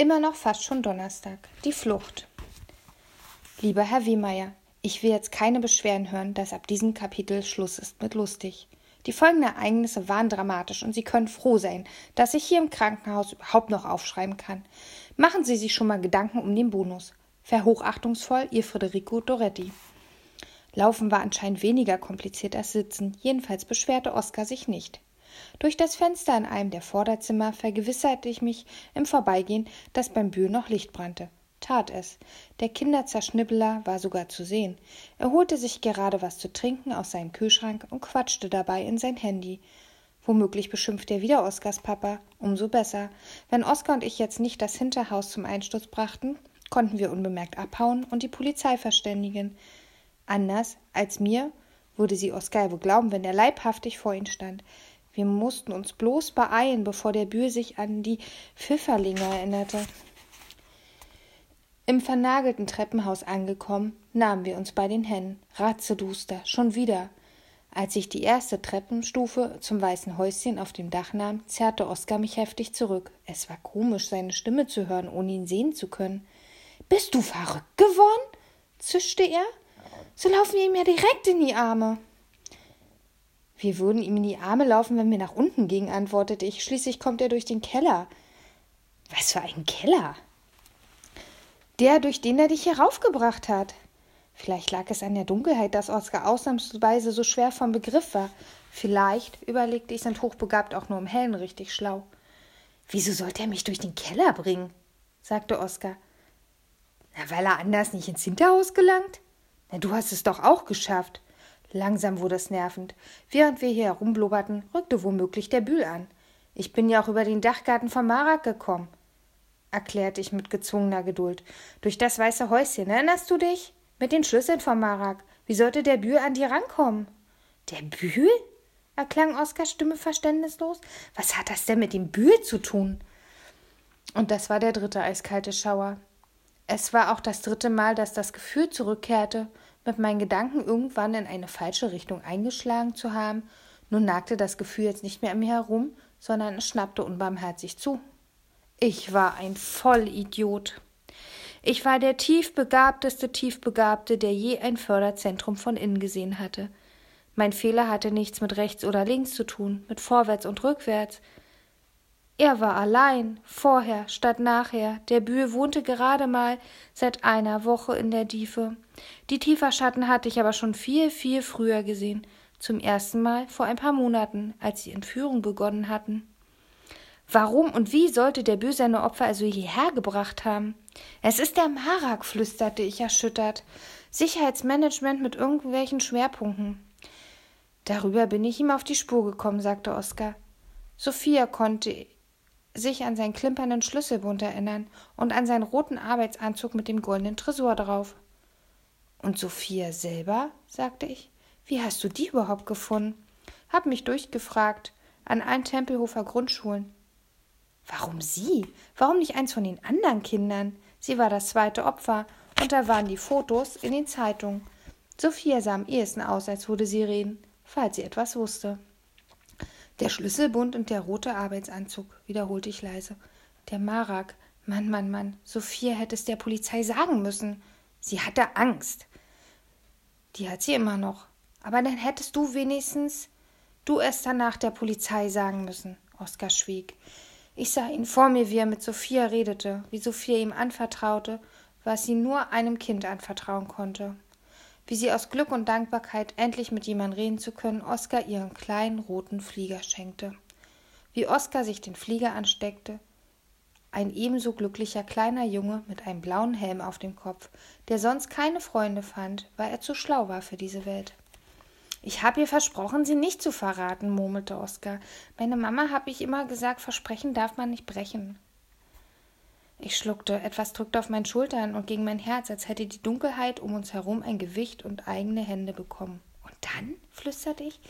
Immer noch fast schon Donnerstag. Die Flucht. Lieber Herr Wehmeier, ich will jetzt keine Beschwerden hören, dass ab diesem Kapitel Schluss ist mit lustig. Die folgenden Ereignisse waren dramatisch und Sie können froh sein, dass ich hier im Krankenhaus überhaupt noch aufschreiben kann. Machen Sie sich schon mal Gedanken um den Bonus. Verhochachtungsvoll, Ihr Federico Doretti. Laufen war anscheinend weniger kompliziert als Sitzen, jedenfalls beschwerte Oskar sich nicht. Durch das Fenster in einem der Vorderzimmer vergewisserte ich mich im Vorbeigehen, dass beim Bühl noch Licht brannte. Tat es. Der Kinderzerschnibbeler war sogar zu sehen. Er holte sich gerade was zu trinken aus seinem Kühlschrank und quatschte dabei in sein Handy. Womöglich beschimpft er wieder Oskars Papa. Umso besser. Wenn Oskar und ich jetzt nicht das Hinterhaus zum Einsturz brachten, konnten wir unbemerkt abhauen und die Polizei verständigen. Anders als mir würde sie Oskar wohl glauben, wenn er leibhaftig vor ihm stand. Wir mussten uns bloß beeilen, bevor der Bühl sich an die Pfifferlinge erinnerte. Im vernagelten Treppenhaus angekommen, nahmen wir uns bei den Händen. Ratzeduster, schon wieder. Als ich die erste Treppenstufe zum weißen Häuschen auf dem Dach nahm, zerrte Oskar mich heftig zurück. Es war komisch, seine Stimme zu hören, ohne ihn sehen zu können. Bist du verrückt geworden? zischte er. So laufen wir ihm ja direkt in die Arme. Wir würden ihm in die Arme laufen, wenn wir nach unten gingen, antwortete ich. Schließlich kommt er durch den Keller. Was für ein Keller? Der, durch den er dich heraufgebracht hat. Vielleicht lag es an der Dunkelheit, dass Oskar ausnahmsweise so schwer vom Begriff war. Vielleicht, überlegte ich, sind hochbegabt auch nur im Hellen richtig schlau. Wieso sollte er mich durch den Keller bringen? sagte Oskar. Na, weil er anders nicht ins Hinterhaus gelangt? Na, du hast es doch auch geschafft. Langsam wurde es nervend. Während wir hier herumblubberten, rückte womöglich der Bühl an. Ich bin ja auch über den Dachgarten von Marak gekommen, erklärte ich mit gezwungener Geduld. Durch das weiße Häuschen, erinnerst du dich? Mit den Schlüsseln von Marak. Wie sollte der Bühl an dir rankommen? Der Bühl? erklang Oskars Stimme verständnislos. Was hat das denn mit dem Bühl zu tun? Und das war der dritte eiskalte Schauer. Es war auch das dritte Mal, dass das Gefühl zurückkehrte, mit meinen Gedanken irgendwann in eine falsche Richtung eingeschlagen zu haben. Nun nagte das Gefühl jetzt nicht mehr an mir herum, sondern es schnappte unbarmherzig zu. Ich war ein Vollidiot. Ich war der tiefbegabteste Tiefbegabte, der je ein Förderzentrum von innen gesehen hatte. Mein Fehler hatte nichts mit rechts oder links zu tun, mit vorwärts und rückwärts. Er war allein, vorher statt nachher. Der Bühl wohnte gerade mal seit einer Woche in der Tiefe. Die Tieferschatten hatte ich aber schon viel, viel früher gesehen. Zum ersten Mal vor ein paar Monaten, als die Entführung begonnen hatten. Warum und wie sollte der Bühl seine Opfer also hierher gebracht haben? Es ist der Marak, flüsterte ich erschüttert. Sicherheitsmanagement mit irgendwelchen Schwerpunkten. Darüber bin ich ihm auf die Spur gekommen, sagte Oskar. Sophia konnte sich an seinen klimpernden Schlüsselbund erinnern und an seinen roten Arbeitsanzug mit dem goldenen Tresor drauf. Und Sophia selber? sagte ich. Wie hast du die überhaupt gefunden? Hab mich durchgefragt. An allen Tempelhofer Grundschulen. Warum sie? Warum nicht eins von den anderen Kindern? Sie war das zweite Opfer, und da waren die Fotos in den Zeitungen. Sophia sah am ehesten aus, als würde sie reden, falls sie etwas wusste. Der Schlüsselbund und der rote Arbeitsanzug, wiederholte ich leise. Der Marak. Mann, Mann, Mann. Sophia hätte es der Polizei sagen müssen. Sie hatte Angst. Die hat sie immer noch. Aber dann hättest du wenigstens du es danach der Polizei sagen müssen. Oskar schwieg. Ich sah ihn vor mir, wie er mit Sophia redete, wie Sophia ihm anvertraute, was sie nur einem Kind anvertrauen konnte wie sie aus Glück und Dankbarkeit, endlich mit jemandem reden zu können, Oskar ihren kleinen roten Flieger schenkte. Wie Oskar sich den Flieger ansteckte, ein ebenso glücklicher kleiner Junge mit einem blauen Helm auf dem Kopf, der sonst keine Freunde fand, weil er zu schlau war für diese Welt. Ich habe ihr versprochen, sie nicht zu verraten, murmelte Oskar. Meine Mama habe ich immer gesagt, Versprechen darf man nicht brechen. Ich schluckte, etwas drückte auf meinen Schultern und gegen mein Herz, als hätte die Dunkelheit um uns herum ein Gewicht und eigene Hände bekommen. Und dann? flüsterte ich.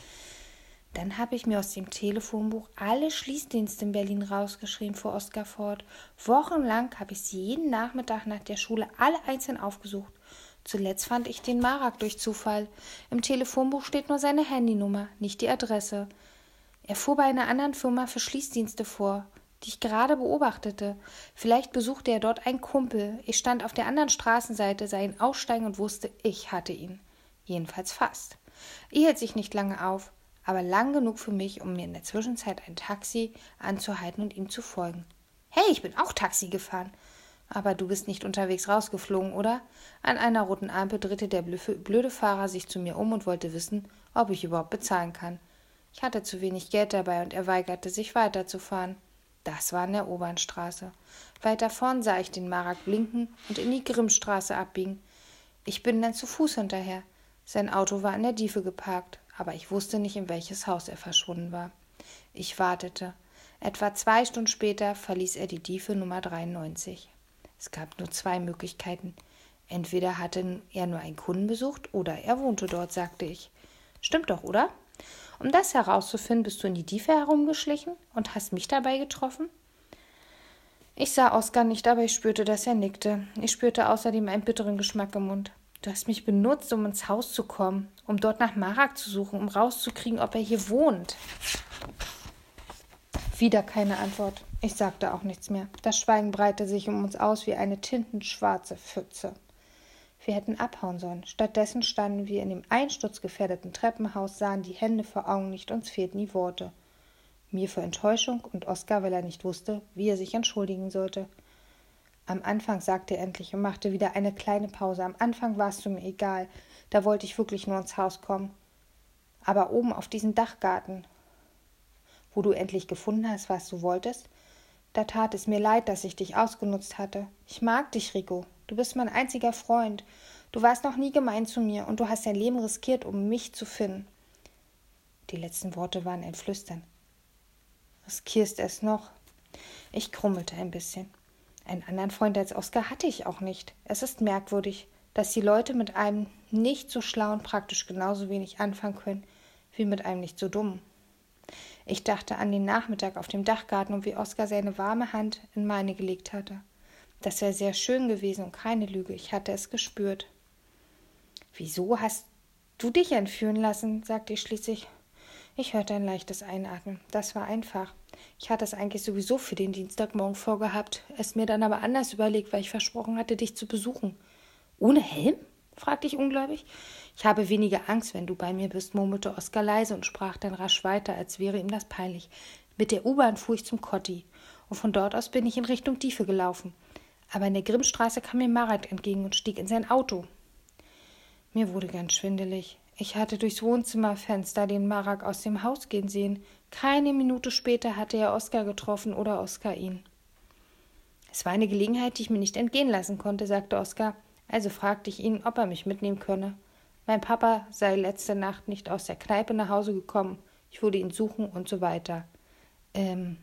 Dann habe ich mir aus dem Telefonbuch alle Schließdienste in Berlin rausgeschrieben, fuhr Oskar fort. Wochenlang habe ich sie jeden Nachmittag nach der Schule alle einzeln aufgesucht. Zuletzt fand ich den Marak durch Zufall. Im Telefonbuch steht nur seine Handynummer, nicht die Adresse. Er fuhr bei einer anderen Firma für Schließdienste vor. Die ich gerade beobachtete. Vielleicht besuchte er dort einen Kumpel. Ich stand auf der anderen Straßenseite, sah ihn aussteigen und wusste, ich hatte ihn. Jedenfalls fast. Er hielt sich nicht lange auf, aber lang genug für mich, um mir in der Zwischenzeit ein Taxi anzuhalten und ihm zu folgen. Hey, ich bin auch Taxi gefahren. Aber du bist nicht unterwegs rausgeflogen, oder? An einer roten Ampel drehte der blöde Fahrer sich zu mir um und wollte wissen, ob ich überhaupt bezahlen kann. Ich hatte zu wenig Geld dabei und er weigerte sich weiterzufahren. Das war an der Obernstraße. Weiter vorn sah ich den Marak blinken und in die Grimmstraße abbiegen. Ich bin dann zu Fuß hinterher. Sein Auto war an der Diefe geparkt, aber ich wusste nicht, in welches Haus er verschwunden war. Ich wartete. Etwa zwei Stunden später verließ er die Diefe Nummer 93. Es gab nur zwei Möglichkeiten. Entweder hatte er nur einen Kunden besucht oder er wohnte dort, sagte ich. Stimmt doch, oder? Um das herauszufinden, bist du in die Tiefe herumgeschlichen und hast mich dabei getroffen? Ich sah Oskar nicht, aber ich spürte, dass er nickte. Ich spürte außerdem einen bitteren Geschmack im Mund. Du hast mich benutzt, um ins Haus zu kommen, um dort nach Marak zu suchen, um rauszukriegen, ob er hier wohnt. Wieder keine Antwort. Ich sagte auch nichts mehr. Das Schweigen breitete sich um uns aus wie eine tintenschwarze Pfütze. Wir hätten abhauen sollen. Stattdessen standen wir in dem einsturzgefährdeten Treppenhaus, sahen die Hände vor Augen nicht, uns fehlten die Worte. Mir vor Enttäuschung und Oskar, weil er nicht wusste, wie er sich entschuldigen sollte. Am Anfang sagte er endlich und machte wieder eine kleine Pause. Am Anfang warst du mir egal. Da wollte ich wirklich nur ins Haus kommen. Aber oben auf diesen Dachgarten, wo du endlich gefunden hast, was du wolltest, da tat es mir leid, dass ich dich ausgenutzt hatte. Ich mag dich, Rico. Du bist mein einziger Freund. Du warst noch nie gemein zu mir und du hast dein Leben riskiert, um mich zu finden. Die letzten Worte waren ein Flüstern. Riskierst es noch? Ich krummelte ein bisschen. Einen anderen Freund als Oskar hatte ich auch nicht. Es ist merkwürdig, dass die Leute mit einem nicht so schlauen praktisch genauso wenig anfangen können wie mit einem nicht so dummen. Ich dachte an den Nachmittag auf dem Dachgarten und wie Oskar seine warme Hand in meine gelegt hatte. Das wäre sehr schön gewesen und keine Lüge, ich hatte es gespürt. Wieso hast du dich entführen lassen? sagte ich schließlich. Ich hörte ein leichtes Einatmen. Das war einfach. Ich hatte es eigentlich sowieso für den Dienstagmorgen vorgehabt, es mir dann aber anders überlegt, weil ich versprochen hatte, dich zu besuchen. Ohne Helm? fragte ich ungläubig. Ich habe weniger Angst, wenn du bei mir bist, murmelte Oskar leise und sprach dann rasch weiter, als wäre ihm das peinlich. Mit der U-Bahn fuhr ich zum Kotti, und von dort aus bin ich in Richtung Tiefe gelaufen. Aber in der Grimmstraße kam mir Marat entgegen und stieg in sein Auto. Mir wurde ganz schwindelig. Ich hatte durchs Wohnzimmerfenster den Marak aus dem Haus gehen sehen. Keine Minute später hatte er Oskar getroffen oder Oskar ihn. Es war eine Gelegenheit, die ich mir nicht entgehen lassen konnte, sagte Oskar. Also fragte ich ihn, ob er mich mitnehmen könne. Mein Papa sei letzte Nacht nicht aus der Kneipe nach Hause gekommen. Ich würde ihn suchen und so weiter. Ähm,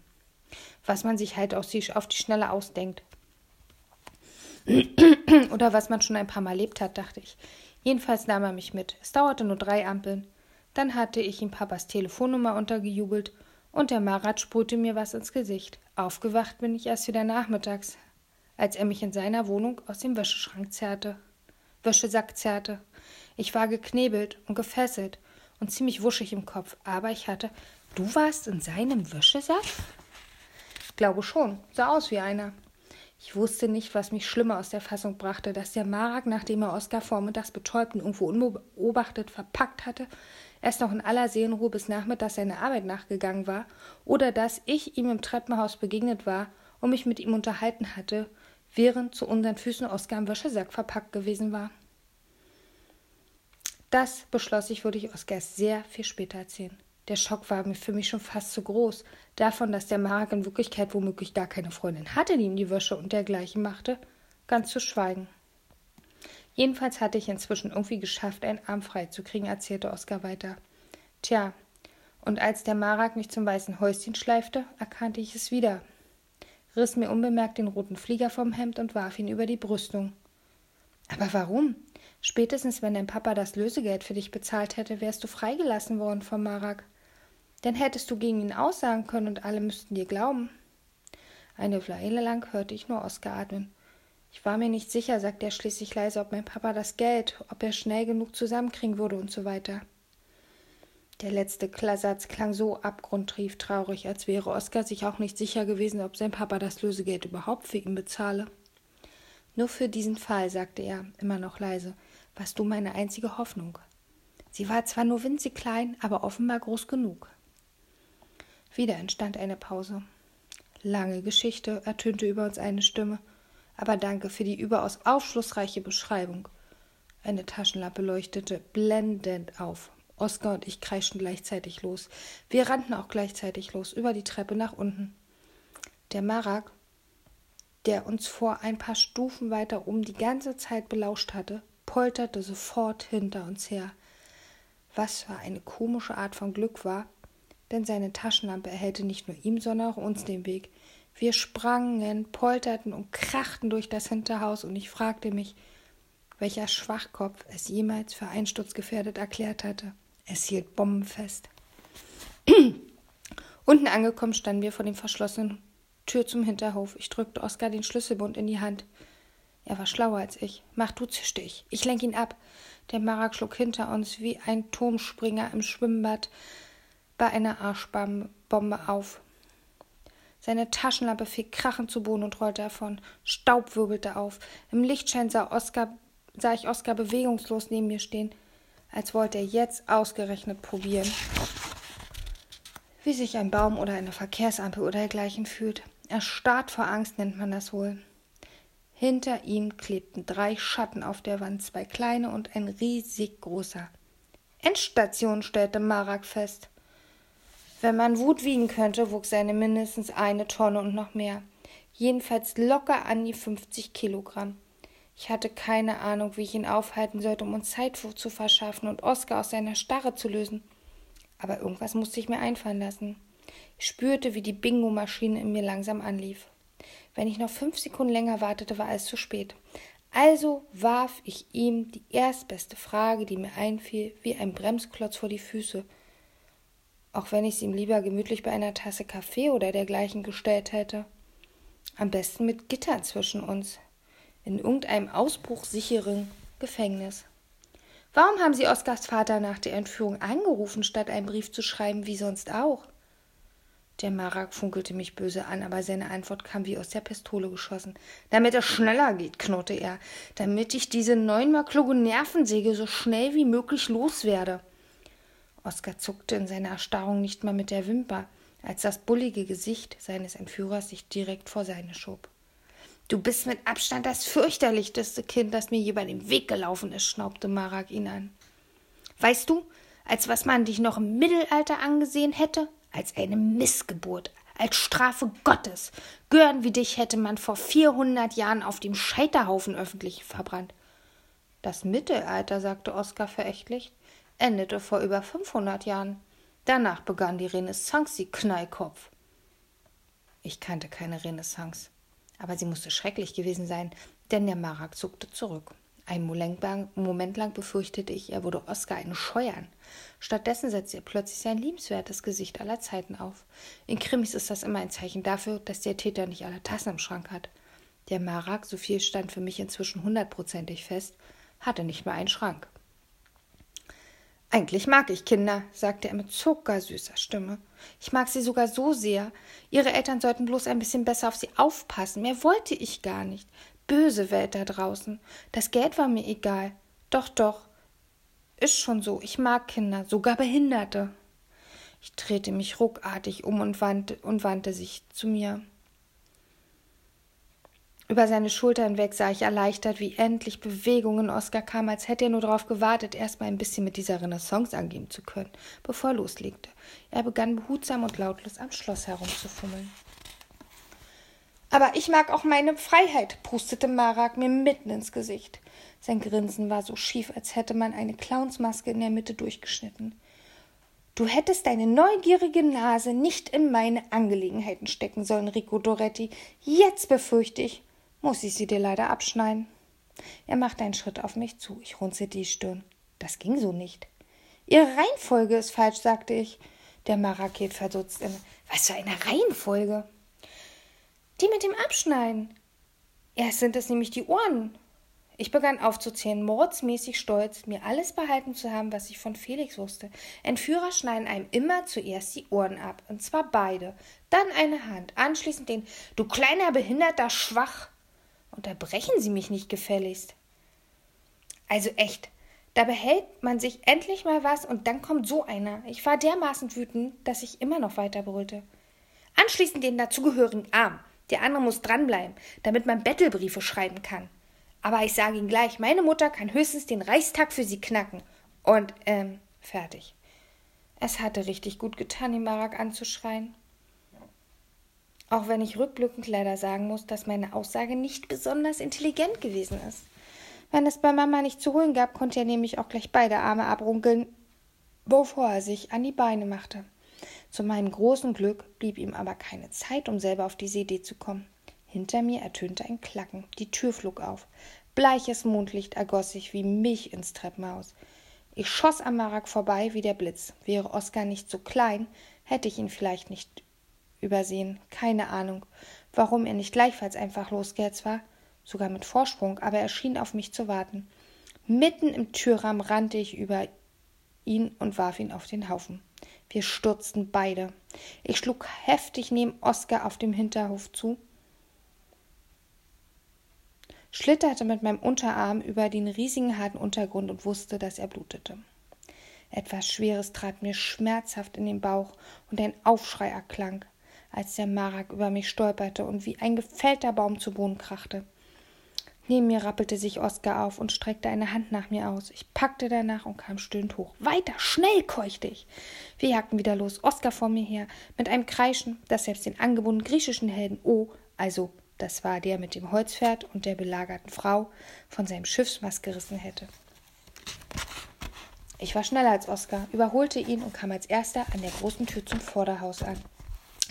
was man sich halt auf die, auf die Schnelle ausdenkt. Oder was man schon ein paar Mal erlebt hat, dachte ich. Jedenfalls nahm er mich mit. Es dauerte nur drei Ampeln. Dann hatte ich ihm Papas Telefonnummer untergejubelt und der Marat sprühte mir was ins Gesicht. Aufgewacht bin ich erst wieder nachmittags als er mich in seiner Wohnung aus dem Wäscheschrank zerrte. Wäschesack zerrte. Ich war geknebelt und gefesselt und ziemlich wuschig im Kopf, aber ich hatte. Du warst in seinem Wäschesack? Glaube schon, sah aus wie einer. Ich wusste nicht, was mich schlimmer aus der Fassung brachte, dass der Marak, nachdem er Oskar vormittags betäubt und irgendwo unbeobachtet verpackt hatte, erst noch in aller Seelenruhe bis nachmittags seiner Arbeit nachgegangen war, oder dass ich ihm im Treppenhaus begegnet war und mich mit ihm unterhalten hatte während zu unseren Füßen Oskar im Wäschesack verpackt gewesen war. Das beschloss ich, würde ich Oskar sehr viel später erzählen. Der Schock war für mich schon fast zu groß. Davon, dass der Mark in Wirklichkeit womöglich gar keine Freundin hatte, die ihm die Wäsche und dergleichen machte, ganz zu schweigen. Jedenfalls hatte ich inzwischen irgendwie geschafft, einen Arm frei zu kriegen, erzählte Oskar weiter. Tja, und als der Marak mich zum weißen Häuschen schleifte, erkannte ich es wieder riss mir unbemerkt den roten Flieger vom Hemd und warf ihn über die Brüstung. Aber warum? Spätestens, wenn dein Papa das Lösegeld für dich bezahlt hätte, wärst du freigelassen worden vom Marak. Dann hättest du gegen ihn aussagen können und alle müssten dir glauben. Eine Weile lang hörte ich nur Oskar atmen. Ich war mir nicht sicher, sagte er schließlich leise, ob mein Papa das Geld, ob er schnell genug zusammenkriegen würde und so weiter. Der letzte Satz klang so abgrundtief traurig, als wäre Oskar sich auch nicht sicher gewesen, ob sein Papa das Lösegeld überhaupt für ihn bezahle. Nur für diesen Fall, sagte er, immer noch leise, warst du meine einzige Hoffnung. Sie war zwar nur winzig klein, aber offenbar groß genug. Wieder entstand eine Pause. Lange Geschichte, ertönte über uns eine Stimme, aber danke für die überaus aufschlussreiche Beschreibung. Eine Taschenlampe leuchtete blendend auf. Oskar und ich kreischten gleichzeitig los. Wir rannten auch gleichzeitig los, über die Treppe nach unten. Der Marak, der uns vor ein paar Stufen weiter oben die ganze Zeit belauscht hatte, polterte sofort hinter uns her. Was für eine komische Art von Glück war, denn seine Taschenlampe erhellte nicht nur ihm, sondern auch uns den Weg. Wir sprangen, polterten und krachten durch das Hinterhaus, und ich fragte mich, welcher Schwachkopf es jemals für einsturzgefährdet erklärt hatte. Es hielt bombenfest. Unten angekommen standen wir vor dem verschlossenen Tür zum Hinterhof. Ich drückte Oskar den Schlüsselbund in die Hand. Er war schlauer als ich. Mach du, zischte ich. Ich lenk ihn ab. Der Marak schlug hinter uns wie ein Turmspringer im Schwimmbad bei einer Arschbombe auf. Seine Taschenlampe fiel krachend zu Boden und rollte davon. Staub wirbelte auf. Im Lichtschein sah, Oskar, sah ich Oskar bewegungslos neben mir stehen, als wollte er jetzt ausgerechnet probieren, wie sich ein Baum oder eine Verkehrsampel oder dergleichen fühlt. Erstarrt vor Angst nennt man das wohl. Hinter ihm klebten drei Schatten auf der Wand, zwei kleine und ein riesig großer. Endstation, stellte Marak fest. Wenn man Wut wiegen könnte, wog seine mindestens eine Tonne und noch mehr. Jedenfalls locker an die 50 Kilogramm. Ich hatte keine Ahnung, wie ich ihn aufhalten sollte, um uns Zeit zu verschaffen und Oskar aus seiner Starre zu lösen. Aber irgendwas musste ich mir einfallen lassen. Ich spürte, wie die Bingo-Maschine in mir langsam anlief. Wenn ich noch fünf Sekunden länger wartete, war es zu spät. Also warf ich ihm die erstbeste Frage, die mir einfiel, wie ein Bremsklotz vor die Füße – auch wenn ich es ihm lieber gemütlich bei einer Tasse Kaffee oder dergleichen gestellt hätte. Am besten mit Gittern zwischen uns, in irgendeinem ausbruchsicheren Gefängnis. Warum haben Sie Oskars Vater nach der Entführung angerufen, statt einen Brief zu schreiben, wie sonst auch? Der Marak funkelte mich böse an, aber seine Antwort kam wie aus der Pistole geschossen. Damit es schneller geht, knurrte er, damit ich diese neunmal kluge Nervensäge so schnell wie möglich loswerde. Oskar zuckte in seiner Erstarrung nicht mal mit der Wimper, als das bullige Gesicht seines Entführers sich direkt vor seine schob. Du bist mit Abstand das fürchterlichste Kind, das mir je bei dem Weg gelaufen ist, schnaubte Marak ihn an. Weißt du, als was man dich noch im Mittelalter angesehen hätte? Als eine Missgeburt, als Strafe Gottes. Gören wie dich hätte man vor vierhundert Jahren auf dem Scheiterhaufen öffentlich verbrannt. Das Mittelalter, sagte Oskar verächtlich endete vor über 500 Jahren. Danach begann die Renaissance, sie Knallkopf. Ich kannte keine Renaissance, aber sie musste schrecklich gewesen sein, denn der Marak zuckte zurück. Einen Moment lang befürchtete ich, er würde Oskar einen scheuern. Stattdessen setzte er plötzlich sein liebenswertes Gesicht aller Zeiten auf. In Krimis ist das immer ein Zeichen dafür, dass der Täter nicht alle Tassen im Schrank hat. Der Marak, so viel stand für mich inzwischen hundertprozentig fest, hatte nicht mehr einen Schrank. Eigentlich mag ich Kinder, sagte er mit zuckersüßer Stimme. Ich mag sie sogar so sehr. Ihre Eltern sollten bloß ein bisschen besser auf sie aufpassen. Mehr wollte ich gar nicht. Böse Welt da draußen. Das Geld war mir egal. Doch, doch. Ist schon so. Ich mag Kinder, sogar Behinderte. Ich drehte mich ruckartig um und wandte, und wandte sich zu mir. Über seine Schulter hinweg sah ich erleichtert, wie endlich Bewegung in Oskar kam, als hätte er nur darauf gewartet, erst mal ein bisschen mit dieser Renaissance angehen zu können, bevor er loslegte. Er begann behutsam und lautlos am Schloss herumzufummeln. Aber ich mag auch meine Freiheit, pustete Marak mir mitten ins Gesicht. Sein Grinsen war so schief, als hätte man eine Clownsmaske in der Mitte durchgeschnitten. Du hättest deine neugierige Nase nicht in meine Angelegenheiten stecken sollen, Rico Doretti. Jetzt befürchte ich, muss ich sie dir leider abschneiden. Er machte einen Schritt auf mich zu. Ich runzelte die Stirn. Das ging so nicht. Ihre Reihenfolge ist falsch, sagte ich. Der Maraket verdutzt in. Was für eine Reihenfolge? Die mit dem Abschneiden. Erst sind es nämlich die Ohren. Ich begann aufzuzählen, mordsmäßig stolz, mir alles behalten zu haben, was ich von Felix wusste. Entführer schneiden einem immer zuerst die Ohren ab, und zwar beide, dann eine Hand, anschließend den Du kleiner behinderter Schwach. Unterbrechen Sie mich nicht gefälligst. Also echt, da behält man sich endlich mal was und dann kommt so einer. Ich war dermaßen wütend, dass ich immer noch weiter brüllte. Anschließend den dazugehörigen Arm. Der andere muss dranbleiben, damit man Bettelbriefe schreiben kann. Aber ich sage Ihnen gleich, meine Mutter kann höchstens den Reichstag für Sie knacken. Und, ähm, fertig. Es hatte richtig gut getan, den Marak anzuschreien. Auch wenn ich rückblickend leider sagen muss, dass meine Aussage nicht besonders intelligent gewesen ist. Wenn es bei Mama nicht zu holen gab, konnte er nämlich auch gleich beide Arme abrunkeln, bevor er sich an die Beine machte. Zu meinem großen Glück blieb ihm aber keine Zeit, um selber auf diese Idee zu kommen. Hinter mir ertönte ein Klacken. Die Tür flog auf. Bleiches Mondlicht ergoss sich wie Milch ins Treppenhaus. Ich schoss am Marak vorbei wie der Blitz. Wäre Oskar nicht so klein, hätte ich ihn vielleicht nicht übersehen. Keine Ahnung, warum er nicht gleichfalls einfach losgehetzt war, sogar mit Vorsprung, aber er schien auf mich zu warten. Mitten im Türrahmen rannte ich über ihn und warf ihn auf den Haufen. Wir stürzten beide. Ich schlug heftig neben Oskar auf dem Hinterhof zu schlitterte mit meinem Unterarm über den riesigen harten Untergrund und wusste, dass er blutete. Etwas Schweres trat mir schmerzhaft in den Bauch und ein Aufschrei erklang, als der Marak über mich stolperte und wie ein gefällter Baum zu Boden krachte. Neben mir rappelte sich Oskar auf und streckte eine Hand nach mir aus. Ich packte danach und kam stöhnend hoch. Weiter, schnell, keuchte ich. Wir jagten wieder los, Oskar vor mir her, mit einem Kreischen, das selbst den angebundenen griechischen Helden O, also das war der mit dem Holzpferd und der belagerten Frau, von seinem Schiffsmast gerissen hätte. Ich war schneller als Oskar, überholte ihn und kam als erster an der großen Tür zum Vorderhaus an.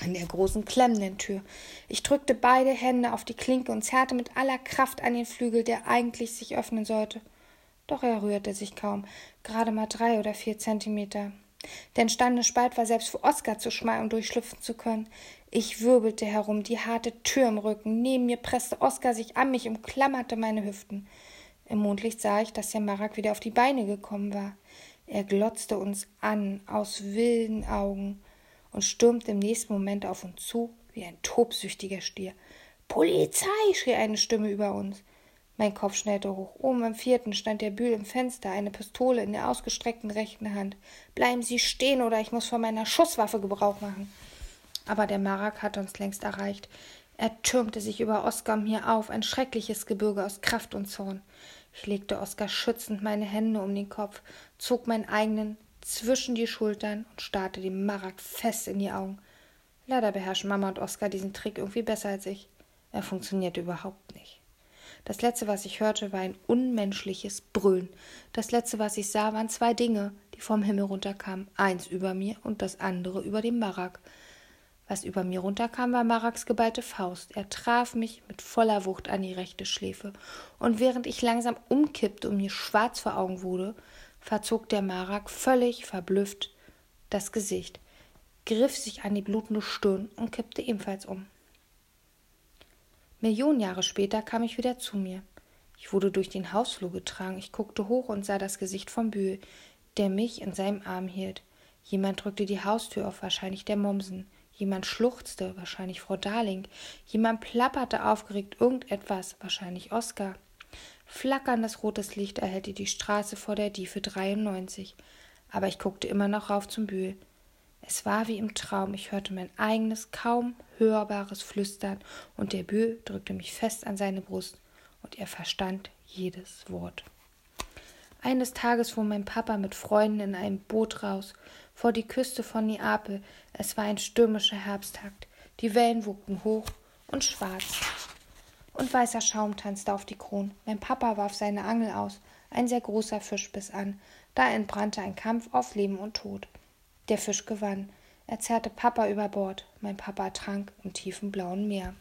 An der großen klemmenden Tür. Ich drückte beide Hände auf die Klinke und zerrte mit aller Kraft an den Flügel, der eigentlich sich öffnen sollte. Doch er rührte sich kaum, gerade mal drei oder vier Zentimeter. Der entstandene Spalt war selbst für Oskar zu schmal, um durchschlüpfen zu können. Ich wirbelte herum, die harte Tür im Rücken. Neben mir presste Oskar sich an mich, und klammerte meine Hüften. Im Mondlicht sah ich, dass der Marak wieder auf die Beine gekommen war. Er glotzte uns an, aus wilden Augen, und stürmte im nächsten Moment auf uns zu, wie ein tobsüchtiger Stier. Polizei! schrie eine Stimme über uns. Mein Kopf schnellte hoch. Oben am vierten stand der Bühl im Fenster, eine Pistole in der ausgestreckten rechten Hand. Bleiben Sie stehen, oder ich muss von meiner Schusswaffe Gebrauch machen. Aber der Marak hatte uns längst erreicht. Er türmte sich über Oskar mir auf, ein schreckliches Gebirge aus Kraft und Zorn. Ich legte Oskar schützend meine Hände um den Kopf, zog meinen eigenen zwischen die Schultern und starrte dem Marak fest in die Augen. Leider beherrschen Mama und Oskar diesen Trick irgendwie besser als ich. Er funktionierte überhaupt nicht. Das letzte, was ich hörte, war ein unmenschliches Brüllen. Das letzte, was ich sah, waren zwei Dinge, die vom Himmel runterkamen. Eins über mir und das andere über dem Marak. Was über mir runterkam, war Maraks geballte Faust. Er traf mich mit voller Wucht an die rechte Schläfe. Und während ich langsam umkippte und mir schwarz vor Augen wurde, verzog der Marak völlig verblüfft das Gesicht, griff sich an die blutende Stirn und kippte ebenfalls um. Millionen Jahre später kam ich wieder zu mir. Ich wurde durch den Hausflur getragen. Ich guckte hoch und sah das Gesicht von Bühl, der mich in seinem Arm hielt. Jemand drückte die Haustür auf, wahrscheinlich der Mommsen. Jemand schluchzte, wahrscheinlich Frau Darling. Jemand plapperte aufgeregt irgendetwas, wahrscheinlich Oskar. Flackerndes rotes Licht erhellte die Straße vor der Diefe 93. Aber ich guckte immer noch rauf zum Bühl. Es war wie im Traum, ich hörte mein eigenes, kaum hörbares Flüstern, und der Bühl drückte mich fest an seine Brust, und er verstand jedes Wort. Eines Tages fuhr mein Papa mit Freunden in einem Boot raus, vor die Küste von Neapel. Es war ein stürmischer Herbsttag. Die Wellen wogten hoch und schwarz. Und weißer Schaum tanzte auf die Kronen. Mein Papa warf seine Angel aus. Ein sehr großer Fisch biss an. Da entbrannte ein Kampf auf Leben und Tod. Der Fisch gewann. Er zerrte Papa über Bord. Mein Papa trank im tiefen blauen Meer.